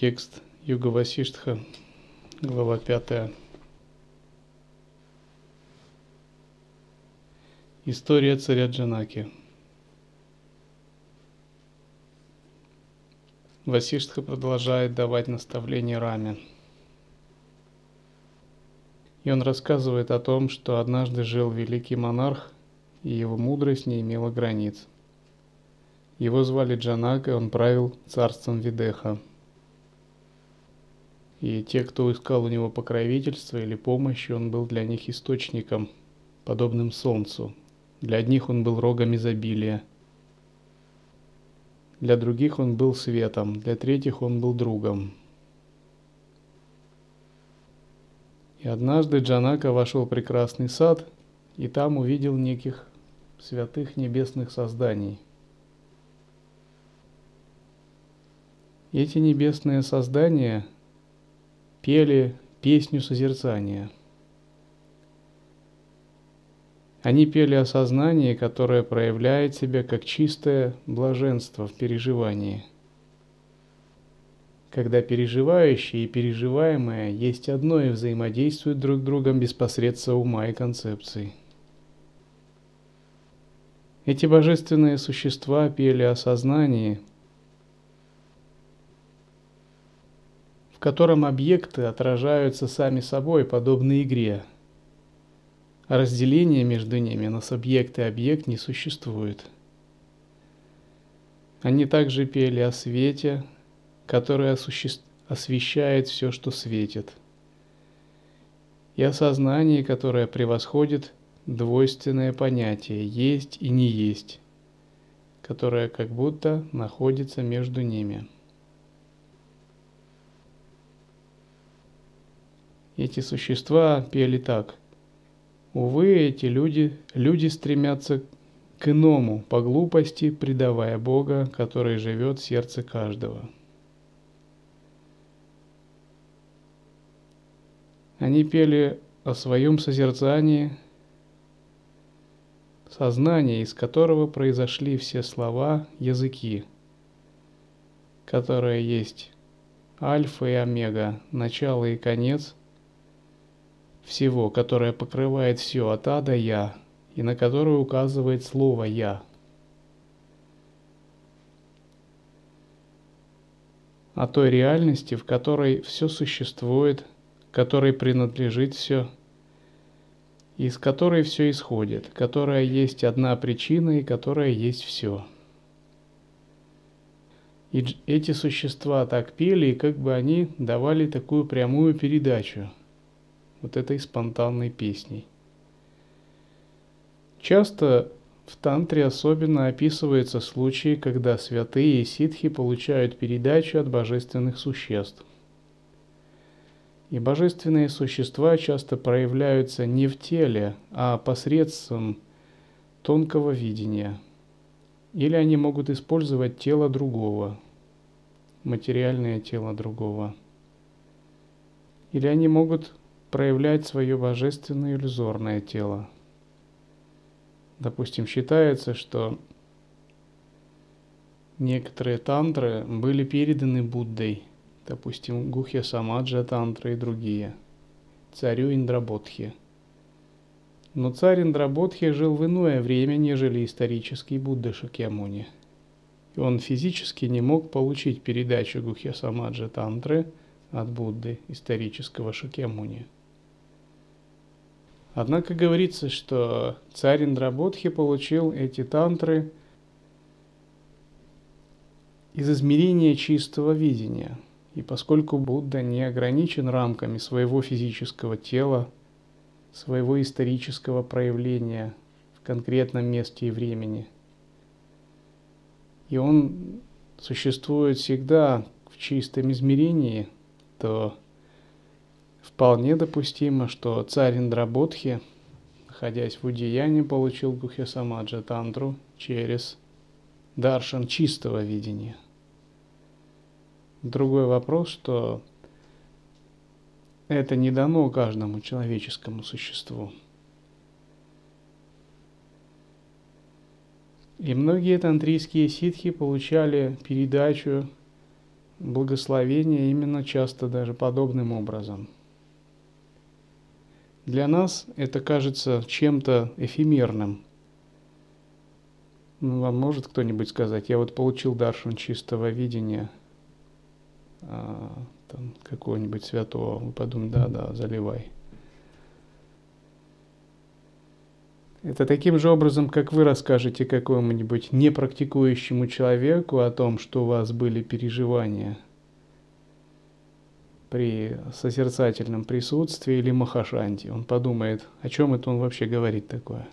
Текст Юга Васиштха, глава 5. История царя Джанаки. Васиштха продолжает давать наставления Раме. И он рассказывает о том, что однажды жил великий монарх, и его мудрость не имела границ. Его звали Джанака, и он правил царством Видеха – и те, кто искал у него покровительства или помощи, он был для них источником, подобным солнцу. Для одних он был рогом изобилия, для других он был светом, для третьих он был другом. И однажды Джанака вошел в прекрасный сад, и там увидел неких святых небесных созданий. Эти небесные создания – пели песню созерцания. Они пели о сознании, которое проявляет себя как чистое блаженство в переживании. Когда переживающее и переживаемое есть одно и взаимодействуют друг с другом без посредства ума и концепций. Эти божественные существа пели о сознании – в котором объекты отражаются сами собой, подобно игре. А разделения между ними на субъект и объект не существует. Они также пели о свете, который осуще... освещает все, что светит, и о сознании, которое превосходит двойственное понятие «есть» и «не есть», которое как будто находится между ними. Эти существа пели так. Увы, эти люди, люди стремятся к иному, по глупости предавая Бога, который живет в сердце каждого. Они пели о своем созерцании, сознании, из которого произошли все слова, языки, которые есть альфа и омега, начало и конец, всего, которое покрывает все от А до Я, и на которое указывает слово «Я». О той реальности, в которой все существует, которой принадлежит все, из которой все исходит, которая есть одна причина и которая есть все. И эти существа так пели, и как бы они давали такую прямую передачу – вот этой спонтанной песней. Часто в тантре особенно описываются случаи, когда святые и ситхи получают передачу от божественных существ. И божественные существа часто проявляются не в теле, а посредством тонкого видения. Или они могут использовать тело другого, материальное тело другого. Или они могут проявлять свое божественное иллюзорное тело. Допустим, считается, что некоторые тантры были переданы Буддой, допустим, Гухья Самаджа тантра и другие. царю Индрабодхи. Но царь Индрабодхи жил в иное время, нежели исторический Будда Шакьямуни. И он физически не мог получить передачу Гухья Самаджа Тантры от Будды, исторического Шакьямуни. Однако говорится, что царь Индрабодхи получил эти тантры из измерения чистого видения. И поскольку Будда не ограничен рамками своего физического тела, своего исторического проявления в конкретном месте и времени, и он существует всегда в чистом измерении, то вполне допустимо, что царь Индрабодхи, находясь в Удеяне, получил Гухья Тантру через даршан чистого видения – Другой вопрос, что это не дано каждому человеческому существу. И многие тантрийские ситхи получали передачу благословения именно часто даже подобным образом. Для нас это кажется чем-то эфемерным. Ну, вам может кто-нибудь сказать, я вот получил даршан чистого видения – а, там, какого-нибудь святого, вы подумаете, да, да, заливай. Это таким же образом, как вы расскажете какому-нибудь непрактикующему человеку о том, что у вас были переживания при созерцательном присутствии или махашанте. Он подумает, о чем это он вообще говорит такое.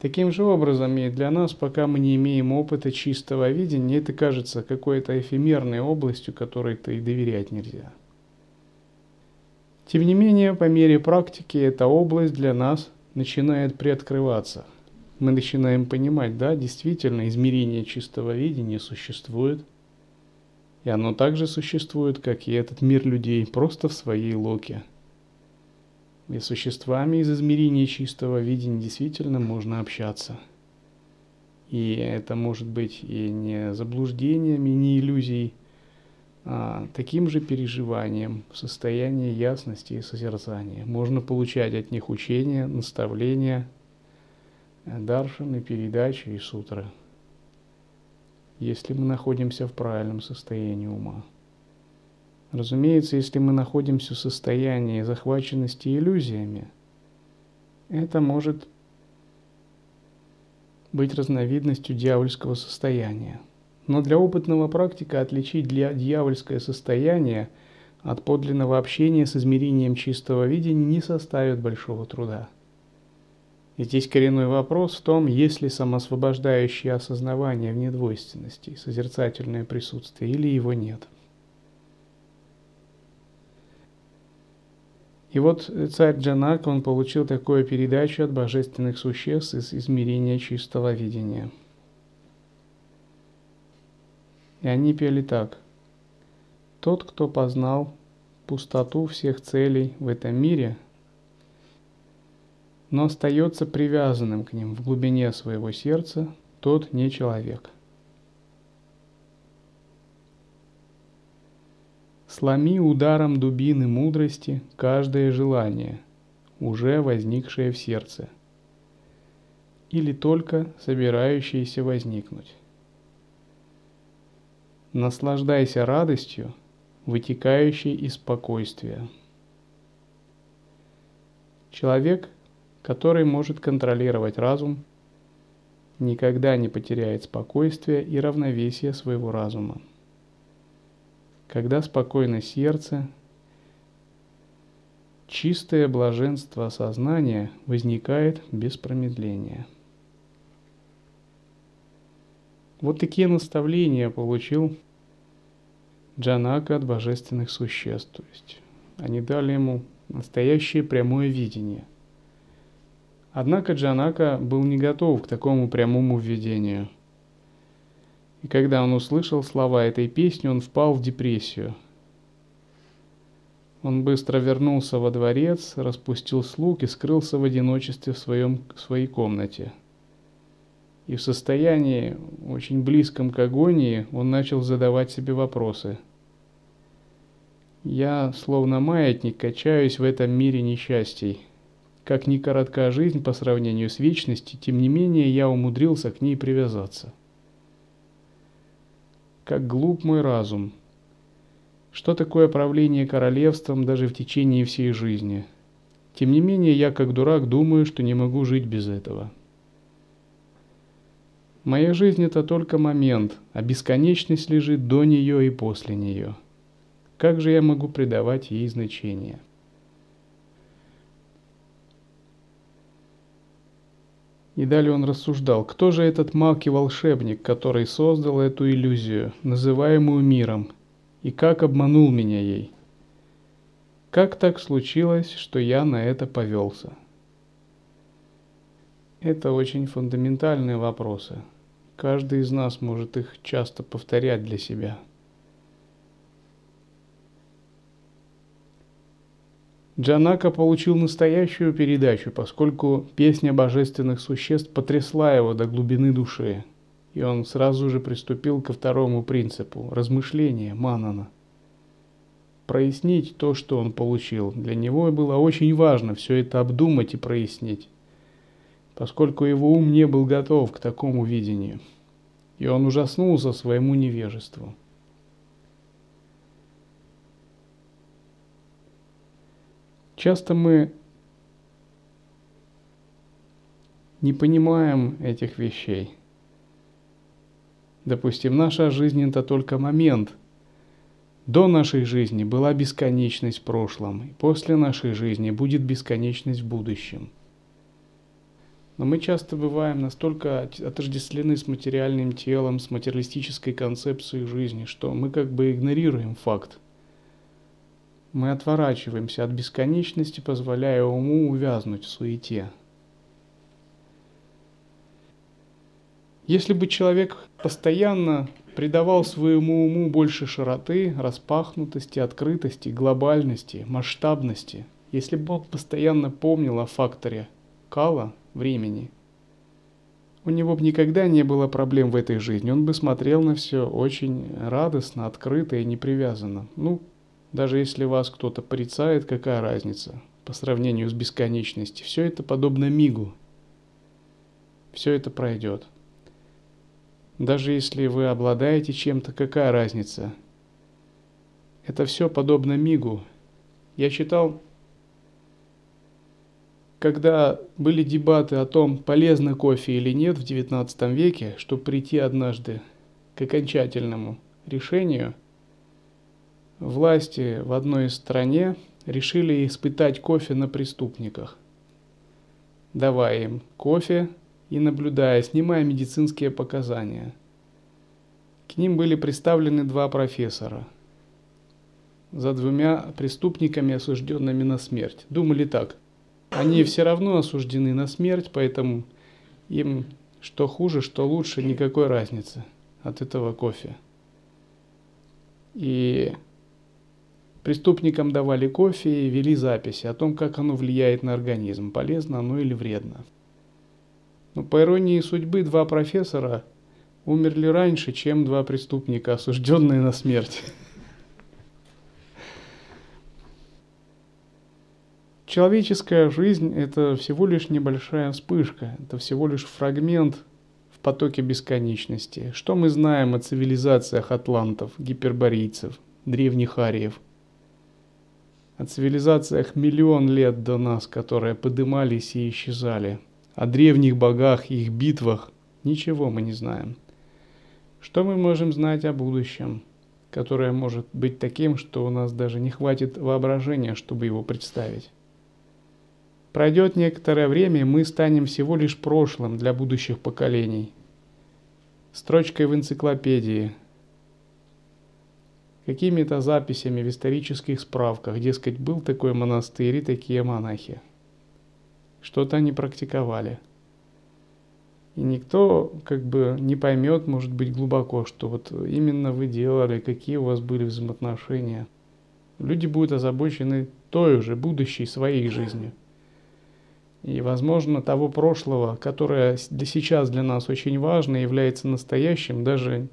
Таким же образом и для нас, пока мы не имеем опыта чистого видения, это кажется какой-то эфемерной областью, которой-то и доверять нельзя. Тем не менее, по мере практики эта область для нас начинает приоткрываться. Мы начинаем понимать, да, действительно, измерение чистого видения существует. И оно также существует, как и этот мир людей, просто в своей локе – и существами из измерения чистого видения действительно можно общаться. И это может быть и не заблуждениями, не иллюзией, а таким же переживанием в состоянии ясности и созерцания. Можно получать от них учения, наставления, даршины, передачи и сутры, если мы находимся в правильном состоянии ума. Разумеется, если мы находимся в состоянии захваченности иллюзиями, это может быть разновидностью дьявольского состояния. Но для опытного практика отличить для дьявольское состояние от подлинного общения с измерением чистого видения не составит большого труда. Здесь коренной вопрос в том, есть ли самосвобождающее осознавание в недвойственности, созерцательное присутствие, или его нет. И вот царь Джанак, он получил такую передачу от божественных существ из измерения чистого видения. И они пели так. Тот, кто познал пустоту всех целей в этом мире, но остается привязанным к ним в глубине своего сердца, тот не человек. Сломи ударом дубины мудрости каждое желание, уже возникшее в сердце, или только собирающееся возникнуть. Наслаждайся радостью, вытекающей из спокойствия. Человек, который может контролировать разум, никогда не потеряет спокойствие и равновесие своего разума когда спокойно сердце, чистое блаженство сознания возникает без промедления. Вот такие наставления получил Джанака от божественных существ. То есть они дали ему настоящее прямое видение. Однако Джанака был не готов к такому прямому введению – и когда он услышал слова этой песни, он впал в депрессию. Он быстро вернулся во дворец, распустил слуг и скрылся в одиночестве в, своем, в своей комнате. И в состоянии, очень близком к агонии, он начал задавать себе вопросы. Я, словно маятник, качаюсь в этом мире несчастий. Как ни коротка жизнь по сравнению с вечностью, тем не менее я умудрился к ней привязаться. Как глуп мой разум. Что такое правление королевством даже в течение всей жизни? Тем не менее, я как дурак думаю, что не могу жить без этого. Моя жизнь – это только момент, а бесконечность лежит до нее и после нее – как же я могу придавать ей значение? И далее он рассуждал, кто же этот маг и волшебник, который создал эту иллюзию, называемую миром, и как обманул меня ей? Как так случилось, что я на это повелся? Это очень фундаментальные вопросы. Каждый из нас может их часто повторять для себя – Джанака получил настоящую передачу, поскольку песня божественных существ потрясла его до глубины души, и он сразу же приступил ко второму принципу – размышления Манана. Прояснить то, что он получил. Для него было очень важно все это обдумать и прояснить, поскольку его ум не был готов к такому видению, и он ужаснулся своему невежеству – Часто мы не понимаем этих вещей. Допустим, наша жизнь это только момент. До нашей жизни была бесконечность в прошлом, и после нашей жизни будет бесконечность в будущем. Но мы часто бываем настолько отождествлены с материальным телом, с материалистической концепцией жизни, что мы как бы игнорируем факт мы отворачиваемся от бесконечности, позволяя уму увязнуть в суете. Если бы человек постоянно придавал своему уму больше широты, распахнутости, открытости, глобальности, масштабности, если бы он постоянно помнил о факторе кала, времени, у него бы никогда не было проблем в этой жизни. Он бы смотрел на все очень радостно, открыто и непривязанно. Ну, даже если вас кто-то порицает, какая разница по сравнению с бесконечностью? Все это подобно мигу. Все это пройдет. Даже если вы обладаете чем-то, какая разница? Это все подобно мигу. Я читал, когда были дебаты о том, полезно кофе или нет в XIX веке, чтобы прийти однажды к окончательному решению – власти в одной стране решили испытать кофе на преступниках, давая им кофе и наблюдая, снимая медицинские показания. К ним были представлены два профессора за двумя преступниками, осужденными на смерть. Думали так, они все равно осуждены на смерть, поэтому им что хуже, что лучше, никакой разницы от этого кофе. И Преступникам давали кофе и вели записи о том, как оно влияет на организм, полезно оно или вредно. Но по иронии судьбы два профессора умерли раньше, чем два преступника, осужденные на смерть. Человеческая жизнь – это всего лишь небольшая вспышка, это всего лишь фрагмент в потоке бесконечности. Что мы знаем о цивилизациях атлантов, гиперборийцев, древних ариев – о цивилизациях миллион лет до нас, которые подымались и исчезали, о древних богах их битвах, ничего мы не знаем. Что мы можем знать о будущем, которое может быть таким, что у нас даже не хватит воображения, чтобы его представить? Пройдет некоторое время, мы станем всего лишь прошлым для будущих поколений. Строчкой в энциклопедии – какими-то записями в исторических справках, дескать, был такой монастырь и такие монахи. Что-то они практиковали. И никто как бы не поймет, может быть, глубоко, что вот именно вы делали, какие у вас были взаимоотношения. Люди будут озабочены той же будущей своей жизнью. И, возможно, того прошлого, которое для сейчас для нас очень важно, является настоящим, даже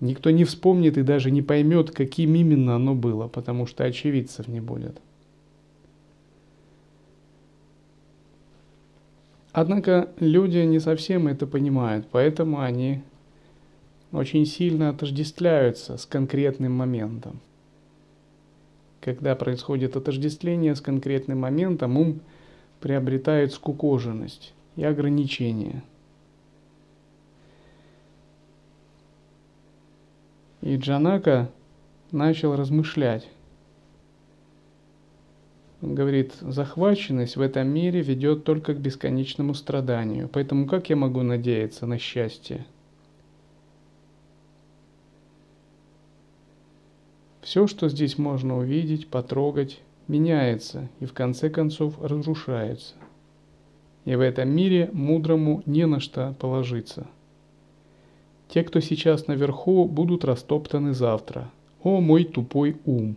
Никто не вспомнит и даже не поймет, каким именно оно было, потому что очевидцев не будет. Однако люди не совсем это понимают, поэтому они очень сильно отождествляются с конкретным моментом. Когда происходит отождествление с конкретным моментом, ум приобретает скукоженность и ограничения. И Джанака начал размышлять. Он говорит, захваченность в этом мире ведет только к бесконечному страданию. Поэтому как я могу надеяться на счастье? Все, что здесь можно увидеть, потрогать, меняется и в конце концов разрушается. И в этом мире мудрому не на что положиться. Те, кто сейчас наверху, будут растоптаны завтра. О мой тупой ум!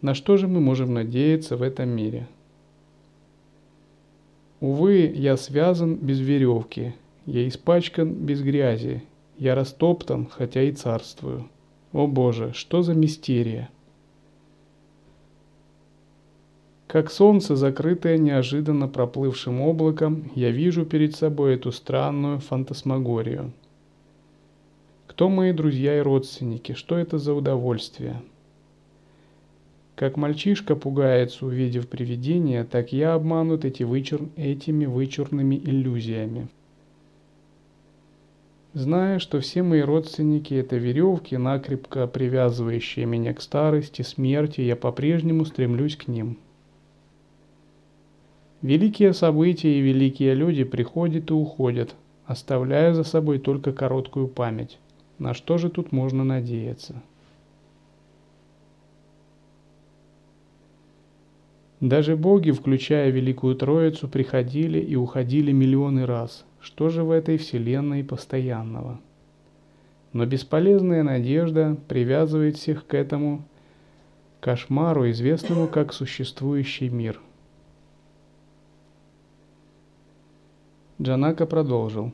На что же мы можем надеяться в этом мире? Увы, я связан без веревки, я испачкан без грязи, я растоптан, хотя и царствую. О Боже, что за мистерия! Как солнце, закрытое неожиданно проплывшим облаком, я вижу перед собой эту странную фантасмагорию. Кто мои друзья и родственники? Что это за удовольствие? Как мальчишка пугается, увидев привидение, так я обманут эти вычур... этими вычурными иллюзиями. Зная, что все мои родственники – это веревки, накрепко привязывающие меня к старости, смерти, я по-прежнему стремлюсь к ним. Великие события и великие люди приходят и уходят, оставляя за собой только короткую память. На что же тут можно надеяться? Даже боги, включая Великую Троицу, приходили и уходили миллионы раз. Что же в этой вселенной постоянного? Но бесполезная надежда привязывает всех к этому кошмару, известному как существующий мир. Джанака продолжил.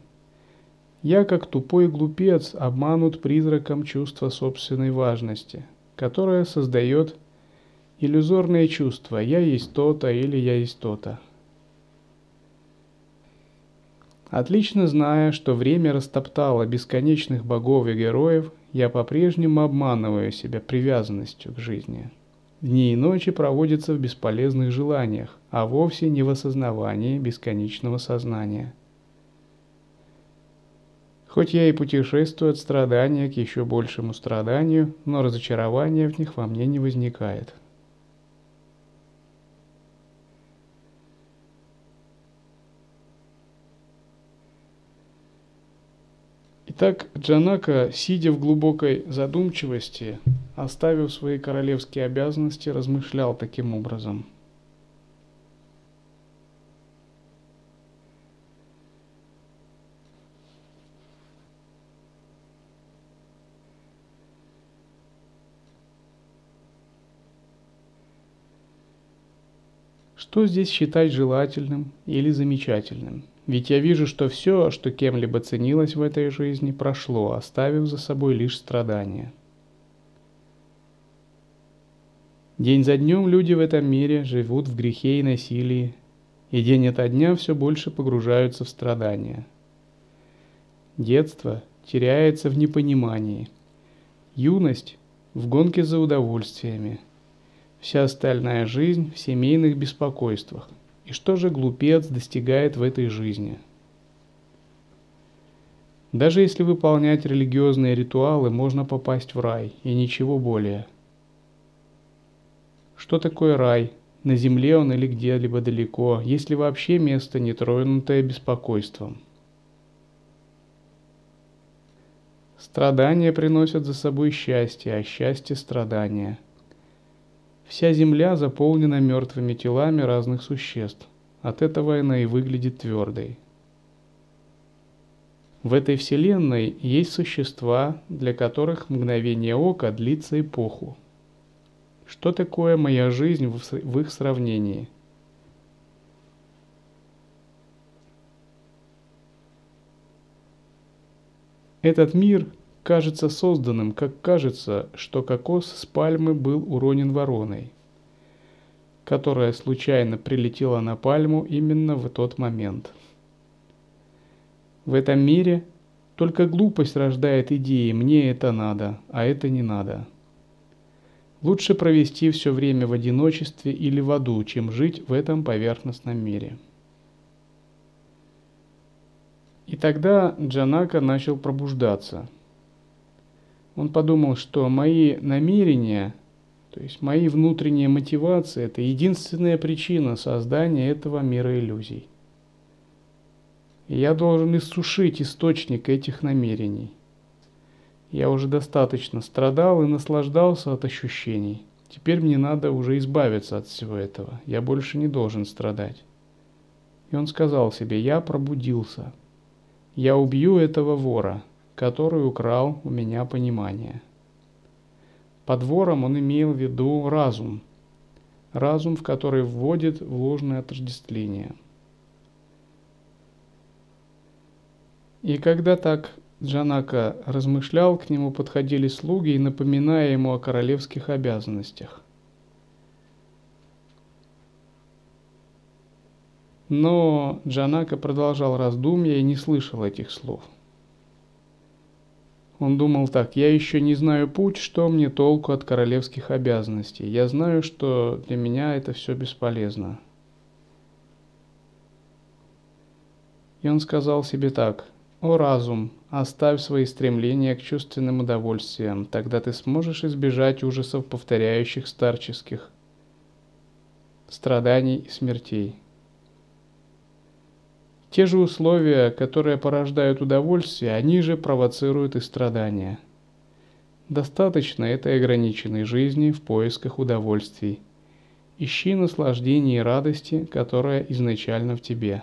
Я, как тупой глупец, обманут призраком чувства собственной важности, которое создает иллюзорное чувство «я есть то-то» или «я есть то-то». Отлично зная, что время растоптало бесконечных богов и героев, я по-прежнему обманываю себя привязанностью к жизни. Дни и ночи проводятся в бесполезных желаниях, а вовсе не в осознавании бесконечного сознания. Хоть я и путешествую от страдания к еще большему страданию, но разочарования в них во мне не возникает. Итак, Джанака, сидя в глубокой задумчивости, оставив свои королевские обязанности, размышлял таким образом. Что здесь считать желательным или замечательным – ведь я вижу, что все, что кем-либо ценилось в этой жизни, прошло, оставив за собой лишь страдания. День за днем люди в этом мире живут в грехе и насилии, и день ото дня все больше погружаются в страдания. Детство теряется в непонимании, юность – в гонке за удовольствиями, вся остальная жизнь в семейных беспокойствах – и что же глупец достигает в этой жизни? Даже если выполнять религиозные ритуалы, можно попасть в рай, и ничего более. Что такое рай? На земле он или где-либо далеко, если вообще место не тронутое беспокойством. Страдания приносят за собой счастье, а счастье – страдания – Вся земля заполнена мертвыми телами разных существ. От этого она и выглядит твердой. В этой вселенной есть существа, для которых мгновение ока длится эпоху. Что такое моя жизнь в их сравнении? Этот мир кажется созданным, как кажется, что кокос с пальмы был уронен вороной, которая случайно прилетела на пальму именно в тот момент. В этом мире только глупость рождает идеи «мне это надо, а это не надо». Лучше провести все время в одиночестве или в аду, чем жить в этом поверхностном мире. И тогда Джанака начал пробуждаться. Он подумал, что мои намерения, то есть мои внутренние мотивации, это единственная причина создания этого мира иллюзий. И я должен иссушить источник этих намерений. Я уже достаточно страдал и наслаждался от ощущений. Теперь мне надо уже избавиться от всего этого. Я больше не должен страдать. И он сказал себе, я пробудился. Я убью этого вора, который украл у меня понимание. Под вором он имел в виду разум. Разум, в который вводит в ложное отождествление. И когда так Джанака размышлял, к нему подходили слуги напоминая ему о королевских обязанностях. Но Джанака продолжал раздумья и не слышал этих слов. Он думал так, я еще не знаю путь, что мне толку от королевских обязанностей. Я знаю, что для меня это все бесполезно. И он сказал себе так, «О разум, оставь свои стремления к чувственным удовольствиям, тогда ты сможешь избежать ужасов повторяющих старческих страданий и смертей». Те же условия, которые порождают удовольствие, они же провоцируют и страдания. Достаточно этой ограниченной жизни в поисках удовольствий. Ищи наслаждение и радости, которая изначально в тебе.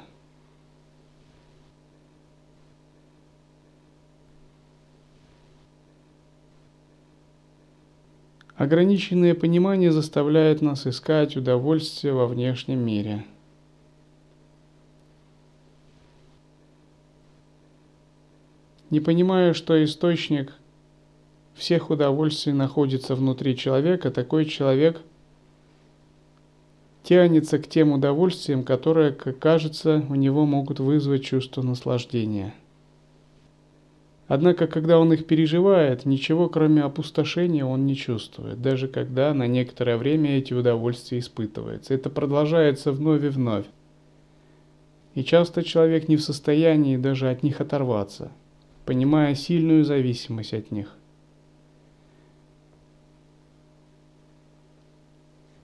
Ограниченное понимание заставляет нас искать удовольствие во внешнем мире – не понимая, что источник всех удовольствий находится внутри человека, такой человек тянется к тем удовольствиям, которые, как кажется, у него могут вызвать чувство наслаждения. Однако, когда он их переживает, ничего кроме опустошения он не чувствует, даже когда на некоторое время эти удовольствия испытываются. Это продолжается вновь и вновь. И часто человек не в состоянии даже от них оторваться – понимая сильную зависимость от них.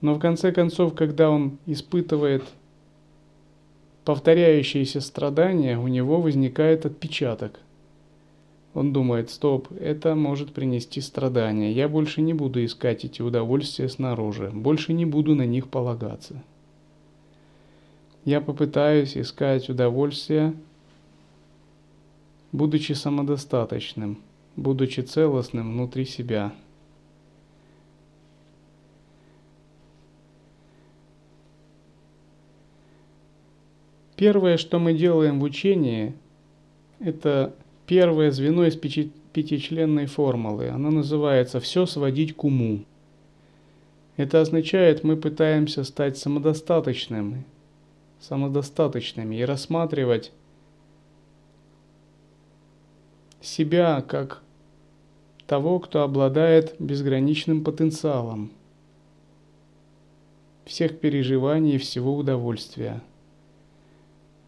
Но в конце концов, когда он испытывает повторяющиеся страдания, у него возникает отпечаток. Он думает, стоп, это может принести страдания. Я больше не буду искать эти удовольствия снаружи, больше не буду на них полагаться. Я попытаюсь искать удовольствия будучи самодостаточным, будучи целостным внутри себя. Первое, что мы делаем в учении, это первое звено из пятичленной формулы. Она называется «все сводить к уму». Это означает, мы пытаемся стать самодостаточными, самодостаточными и рассматривать себя как того, кто обладает безграничным потенциалом всех переживаний и всего удовольствия.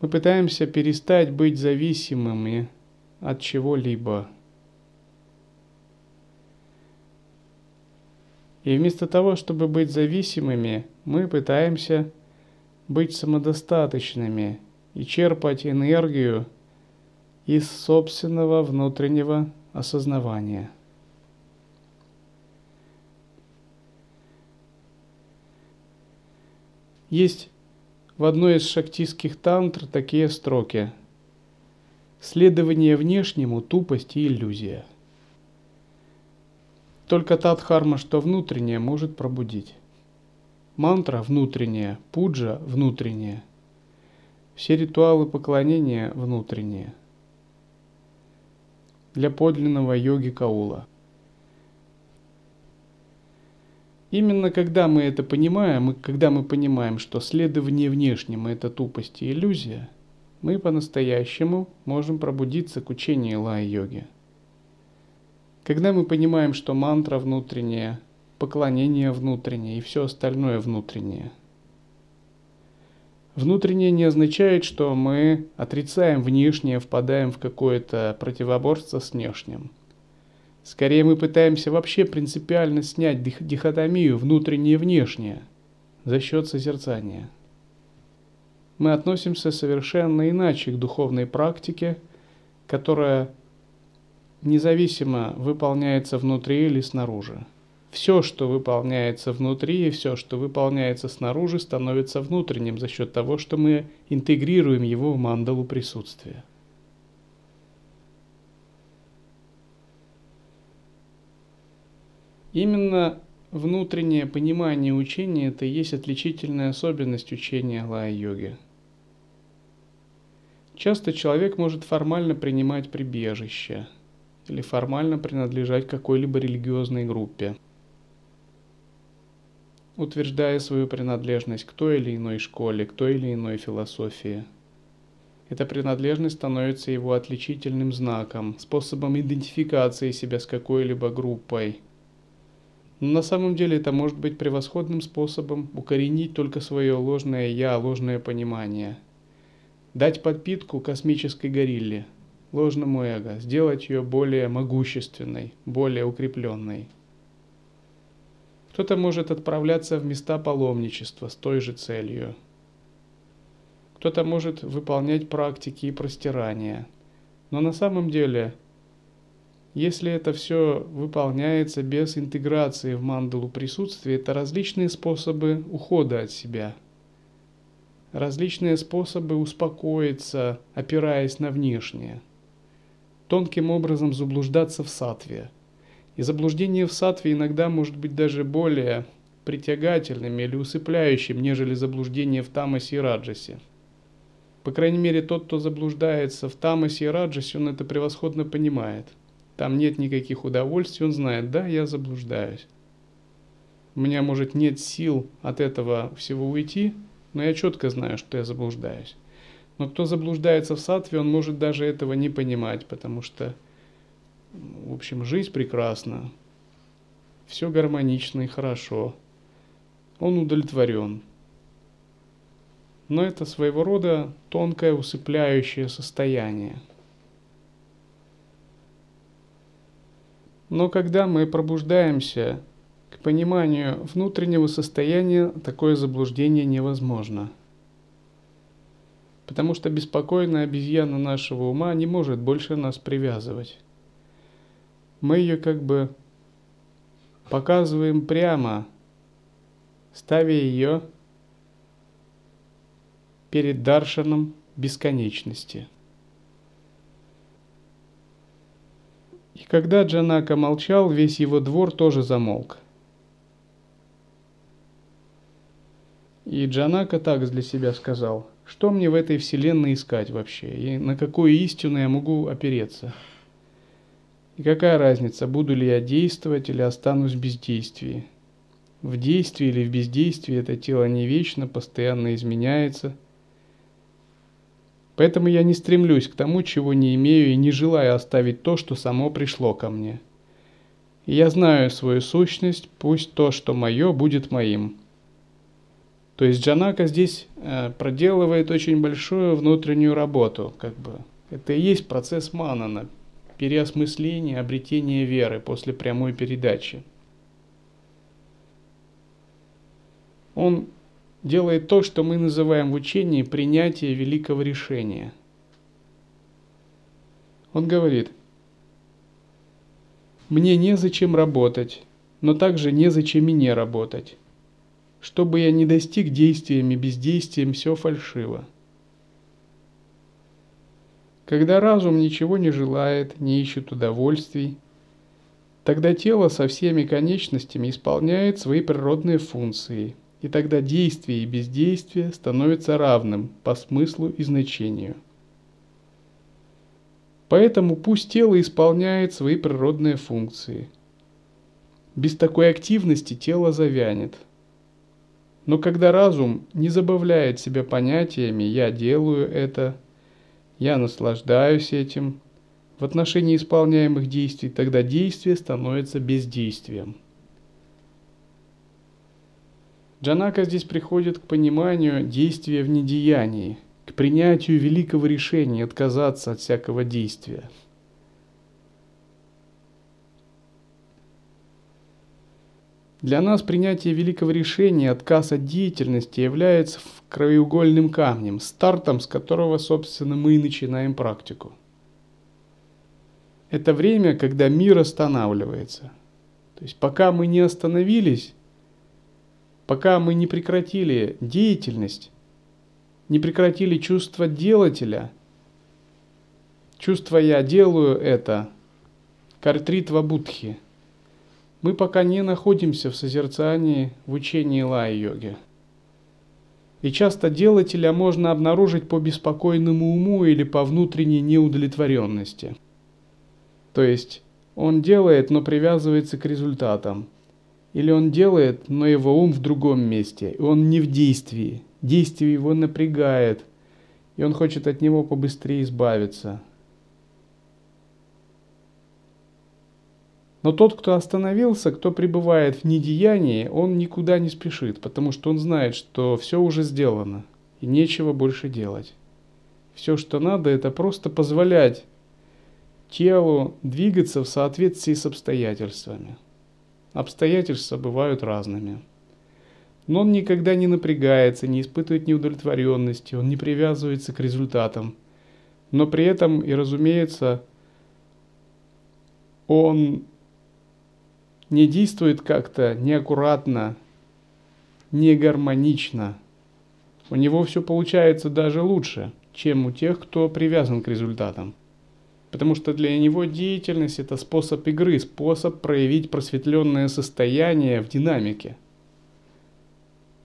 Мы пытаемся перестать быть зависимыми от чего-либо. И вместо того, чтобы быть зависимыми, мы пытаемся быть самодостаточными и черпать энергию из собственного внутреннего осознавания. Есть в одной из шактистских тантр такие строки. Следование внешнему – тупость и иллюзия. Только та дхарма, что внутреннее, может пробудить. Мантра внутренняя, пуджа внутренняя. Все ритуалы поклонения внутренние – для подлинного йоги Каула. Именно когда мы это понимаем, и когда мы понимаем, что следование внешнему – это тупость и иллюзия, мы по-настоящему можем пробудиться к учению лай-йоги. Когда мы понимаем, что мантра внутренняя, поклонение внутреннее и все остальное внутреннее. Внутреннее не означает, что мы отрицаем внешнее, впадаем в какое-то противоборство с внешним – Скорее мы пытаемся вообще принципиально снять дихотомию внутреннее и внешнее за счет созерцания. Мы относимся совершенно иначе к духовной практике, которая независимо выполняется внутри или снаружи. Все, что выполняется внутри и все, что выполняется снаружи, становится внутренним за счет того, что мы интегрируем его в мандалу присутствия. Именно внутреннее понимание учения – это и есть отличительная особенность учения лая-йоги. Часто человек может формально принимать прибежище или формально принадлежать какой-либо религиозной группе, утверждая свою принадлежность к той или иной школе, к той или иной философии. Эта принадлежность становится его отличительным знаком, способом идентификации себя с какой-либо группой – но на самом деле это может быть превосходным способом укоренить только свое ложное «я», ложное понимание. Дать подпитку космической горилле, ложному эго, сделать ее более могущественной, более укрепленной. Кто-то может отправляться в места паломничества с той же целью. Кто-то может выполнять практики и простирания. Но на самом деле если это все выполняется без интеграции в мандалу присутствия, это различные способы ухода от себя, различные способы успокоиться, опираясь на внешнее, тонким образом заблуждаться в сатве. И заблуждение в сатве иногда может быть даже более притягательным или усыпляющим, нежели заблуждение в тамасе и раджасе. По крайней мере, тот, кто заблуждается в тамасе и раджасе, он это превосходно понимает – там нет никаких удовольствий, он знает, да, я заблуждаюсь. У меня, может, нет сил от этого всего уйти, но я четко знаю, что я заблуждаюсь. Но кто заблуждается в сатве, он может даже этого не понимать, потому что, в общем, жизнь прекрасна, все гармонично и хорошо. Он удовлетворен. Но это своего рода тонкое усыпляющее состояние – Но когда мы пробуждаемся к пониманию внутреннего состояния, такое заблуждение невозможно. Потому что беспокойная обезьяна нашего ума не может больше нас привязывать. Мы ее как бы показываем прямо, ставя ее перед даршаном бесконечности – И когда Джанака молчал, весь его двор тоже замолк. И Джанака так для себя сказал, что мне в этой вселенной искать вообще, и на какую истину я могу опереться. И какая разница, буду ли я действовать или останусь в бездействии. В действии или в бездействии это тело не вечно, постоянно изменяется – Поэтому я не стремлюсь к тому, чего не имею, и не желаю оставить то, что само пришло ко мне. И я знаю свою сущность, пусть то, что мое, будет моим. То есть Джанака здесь э, проделывает очень большую внутреннюю работу, как бы. Это и есть процесс манана, переосмысления, обретения веры после прямой передачи. Он делает то, что мы называем в учении принятие великого решения. Он говорит, «Мне незачем работать, но также незачем и не работать. Что бы я ни достиг действиями, бездействием, все фальшиво. Когда разум ничего не желает, не ищет удовольствий, тогда тело со всеми конечностями исполняет свои природные функции – и тогда действие и бездействие становятся равным по смыслу и значению. Поэтому пусть тело исполняет свои природные функции. Без такой активности тело завянет. Но когда разум не забавляет себя понятиями «я делаю это», «я наслаждаюсь этим», в отношении исполняемых действий, тогда действие становится бездействием. Джанака здесь приходит к пониманию действия в недеянии, к принятию великого решения отказаться от всякого действия. Для нас принятие великого решения, отказ от деятельности является краеугольным камнем, стартом, с которого, собственно, мы и начинаем практику. Это время, когда мир останавливается. То есть пока мы не остановились, пока мы не прекратили деятельность, не прекратили чувство делателя, чувство «я делаю это», картритва будхи, мы пока не находимся в созерцании в учении лай-йоги. И часто делателя можно обнаружить по беспокойному уму или по внутренней неудовлетворенности. То есть он делает, но привязывается к результатам – или он делает, но его ум в другом месте, и он не в действии. Действие его напрягает, и он хочет от него побыстрее избавиться. Но тот, кто остановился, кто пребывает в недеянии, он никуда не спешит, потому что он знает, что все уже сделано, и нечего больше делать. Все, что надо, это просто позволять телу двигаться в соответствии с обстоятельствами. Обстоятельства бывают разными. Но он никогда не напрягается, не испытывает неудовлетворенности, он не привязывается к результатам. Но при этом и, разумеется, он не действует как-то неаккуратно, не гармонично. У него все получается даже лучше, чем у тех, кто привязан к результатам. Потому что для него деятельность это способ игры, способ проявить просветленное состояние в динамике.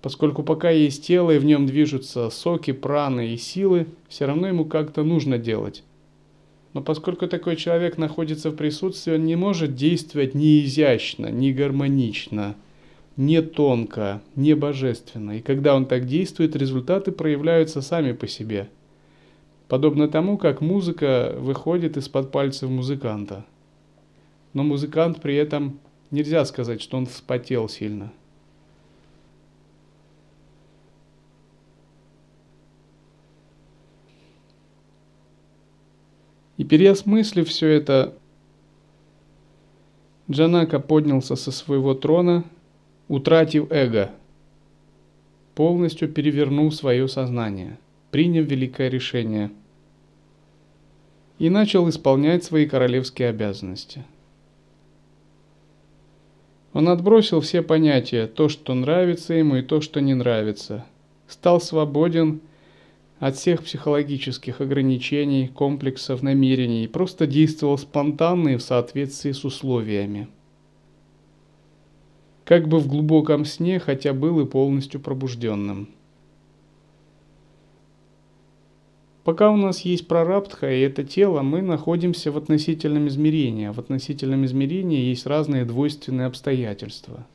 Поскольку пока есть тело и в нем движутся соки, праны и силы, все равно ему как-то нужно делать. Но поскольку такой человек находится в присутствии, он не может действовать ни изящно, ни гармонично, не тонко, не божественно. И когда он так действует, результаты проявляются сами по себе – Подобно тому, как музыка выходит из-под пальцев музыканта. Но музыкант при этом нельзя сказать, что он вспотел сильно. Переосмыслив все это, Джанака поднялся со своего трона, утратив эго, полностью перевернул свое сознание – приняв великое решение, и начал исполнять свои королевские обязанности. Он отбросил все понятия, то, что нравится ему и то, что не нравится, стал свободен от всех психологических ограничений, комплексов, намерений просто действовал спонтанно и в соответствии с условиями. Как бы в глубоком сне, хотя был и полностью пробужденным – Пока у нас есть прарабдха и это тело, мы находимся в относительном измерении. В относительном измерении есть разные двойственные обстоятельства.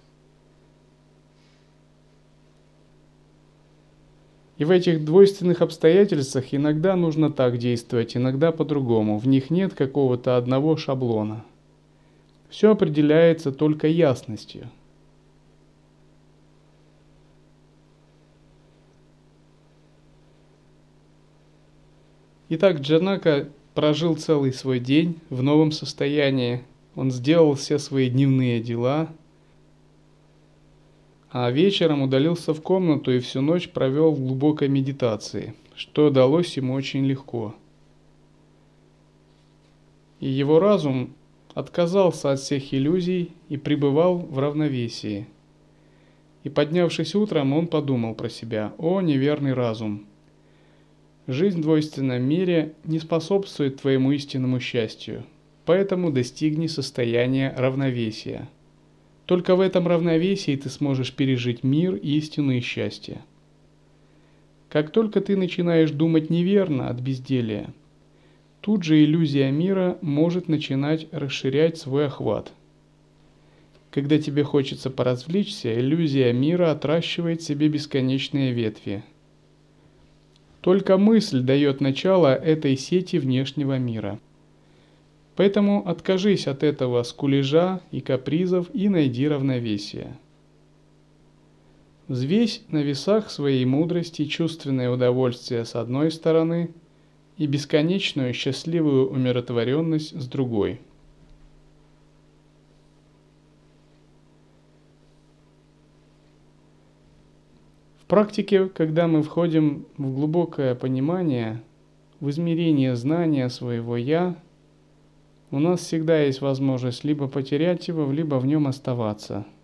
И в этих двойственных обстоятельствах иногда нужно так действовать, иногда по-другому. В них нет какого-то одного шаблона. Все определяется только ясностью – Итак, Джанака прожил целый свой день в новом состоянии. Он сделал все свои дневные дела, а вечером удалился в комнату и всю ночь провел в глубокой медитации, что далось ему очень легко. И его разум отказался от всех иллюзий и пребывал в равновесии. И поднявшись утром, он подумал про себя, «О, неверный разум! Жизнь в двойственном мире не способствует твоему истинному счастью, поэтому достигни состояния равновесия. Только в этом равновесии ты сможешь пережить мир, истину и счастье. Как только ты начинаешь думать неверно от безделия, тут же иллюзия мира может начинать расширять свой охват. Когда тебе хочется поразвлечься, иллюзия мира отращивает себе бесконечные ветви. Только мысль дает начало этой сети внешнего мира. Поэтому откажись от этого скулежа и капризов и найди равновесие. Взвесь на весах своей мудрости чувственное удовольствие с одной стороны и бесконечную счастливую умиротворенность с другой. В практике, когда мы входим в глубокое понимание, в измерение знания своего «я», у нас всегда есть возможность либо потерять его, либо в нем оставаться –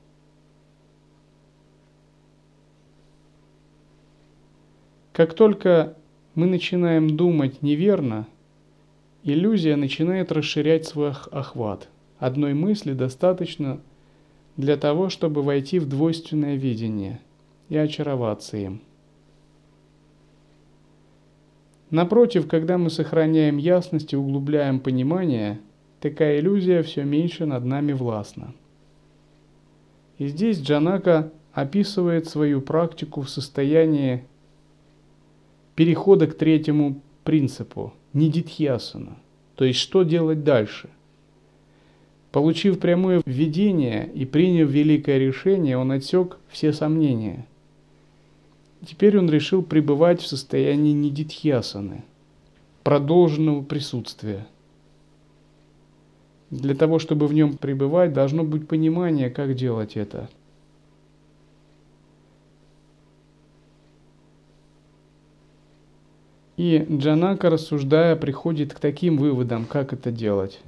Как только мы начинаем думать неверно, иллюзия начинает расширять свой охват. Одной мысли достаточно для того, чтобы войти в двойственное видение и очароваться им. Напротив, когда мы сохраняем ясность и углубляем понимание, такая иллюзия все меньше над нами властна. И здесь Джанака описывает свою практику в состоянии перехода к третьему принципу, нидитхьясана, то есть что делать дальше. Получив прямое введение и приняв великое решение, он отсек все сомнения. Теперь он решил пребывать в состоянии нидитхьясаны, продолженного присутствия. Для того, чтобы в нем пребывать, должно быть понимание, как делать это – И Джанака, рассуждая, приходит к таким выводам, как это делать.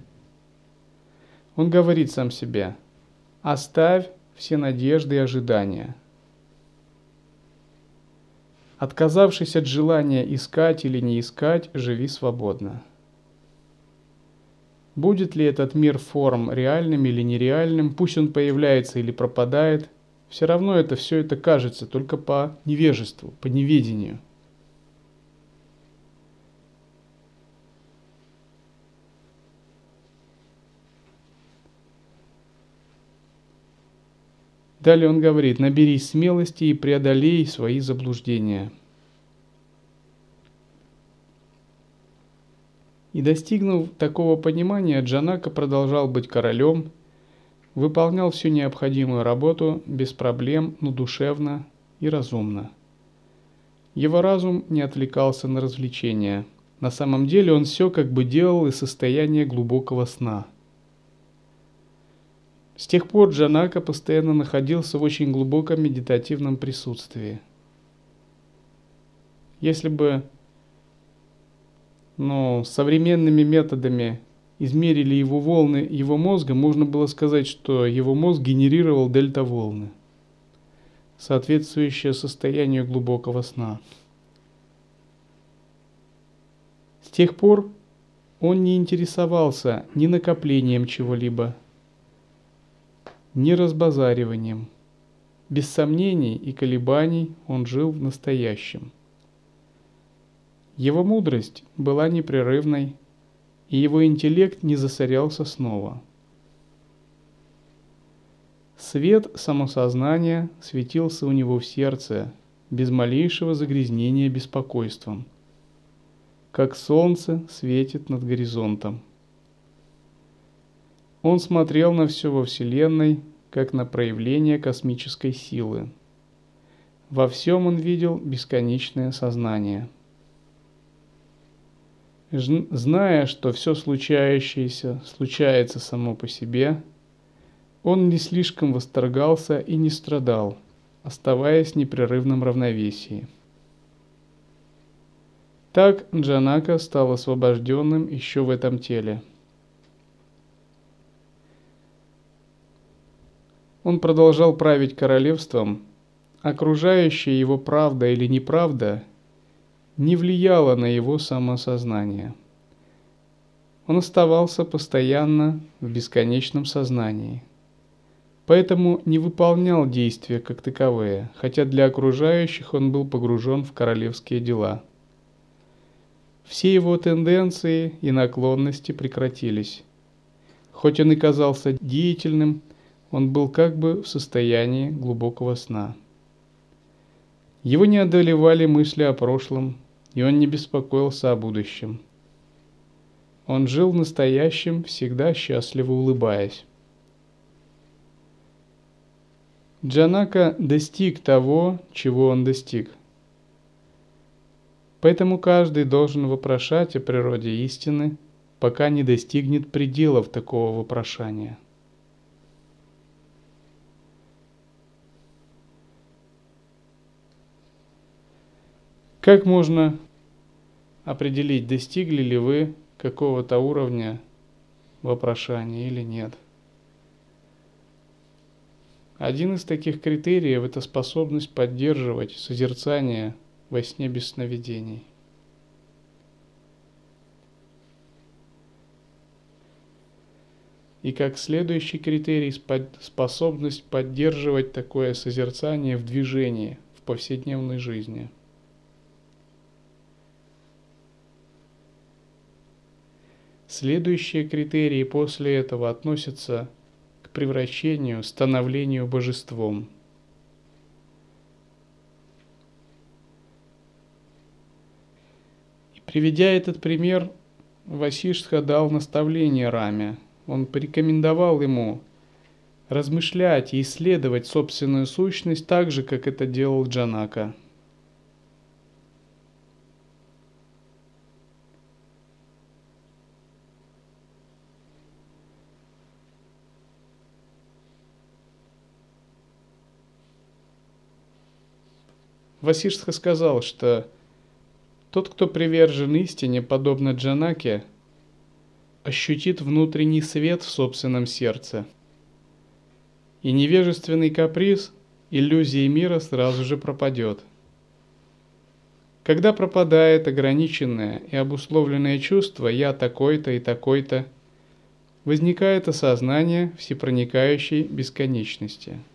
Он говорит сам себе, оставь все надежды и ожидания. Отказавшись от желания искать или не искать, живи свободно. Будет ли этот мир форм реальным или нереальным, пусть он появляется или пропадает, все равно это все это кажется только по невежеству, по неведению – Далее он говорит, наберись смелости и преодолей свои заблуждения. И достигнув такого понимания, Джанака продолжал быть королем, выполнял всю необходимую работу без проблем, но душевно и разумно. Его разум не отвлекался на развлечения. На самом деле он все как бы делал из состояния глубокого сна – с тех пор Джанака постоянно находился в очень глубоком медитативном присутствии. Если бы ну, современными методами измерили его волны его мозга, можно было сказать, что его мозг генерировал дельта-волны, соответствующие состоянию глубокого сна. С тех пор он не интересовался ни накоплением чего-либо, не разбазариванием. Без сомнений и колебаний он жил в настоящем. Его мудрость была непрерывной, и его интеллект не засорялся снова. Свет самосознания светился у него в сердце, без малейшего загрязнения беспокойством, как солнце светит над горизонтом. Он смотрел на все во Вселенной, как на проявление космической силы. Во всем он видел бесконечное сознание. Зная, что все случающееся случается само по себе, он не слишком восторгался и не страдал, оставаясь в непрерывном равновесии. Так Джанака стал освобожденным еще в этом теле – Он продолжал править королевством, окружающая его правда или неправда не влияла на его самосознание. Он оставался постоянно в бесконечном сознании, поэтому не выполнял действия как таковые, хотя для окружающих он был погружен в королевские дела. все его тенденции и наклонности прекратились. Хоть он и казался деятельным, он был как бы в состоянии глубокого сна. Его не одолевали мысли о прошлом, и он не беспокоился о будущем. Он жил настоящим, всегда счастливо улыбаясь. Джанака достиг того, чего он достиг. Поэтому каждый должен вопрошать о природе истины, пока не достигнет пределов такого вопрошания. Как можно определить, достигли ли вы какого-то уровня вопрошания или нет? Один из таких критериев – это способность поддерживать созерцание во сне без сновидений. И как следующий критерий – способность поддерживать такое созерцание в движении, в повседневной жизни. Следующие критерии после этого относятся превращению, становлению божеством. И приведя этот пример, Васиштха дал наставление Раме. Он порекомендовал ему размышлять и исследовать собственную сущность так же, как это делал Джанака – Васиштха сказал, что тот, кто привержен истине, подобно Джанаке, ощутит внутренний свет в собственном сердце. И невежественный каприз, иллюзии мира сразу же пропадет. Когда пропадает ограниченное и обусловленное чувство «я такой-то и такой-то», возникает осознание всепроникающей бесконечности –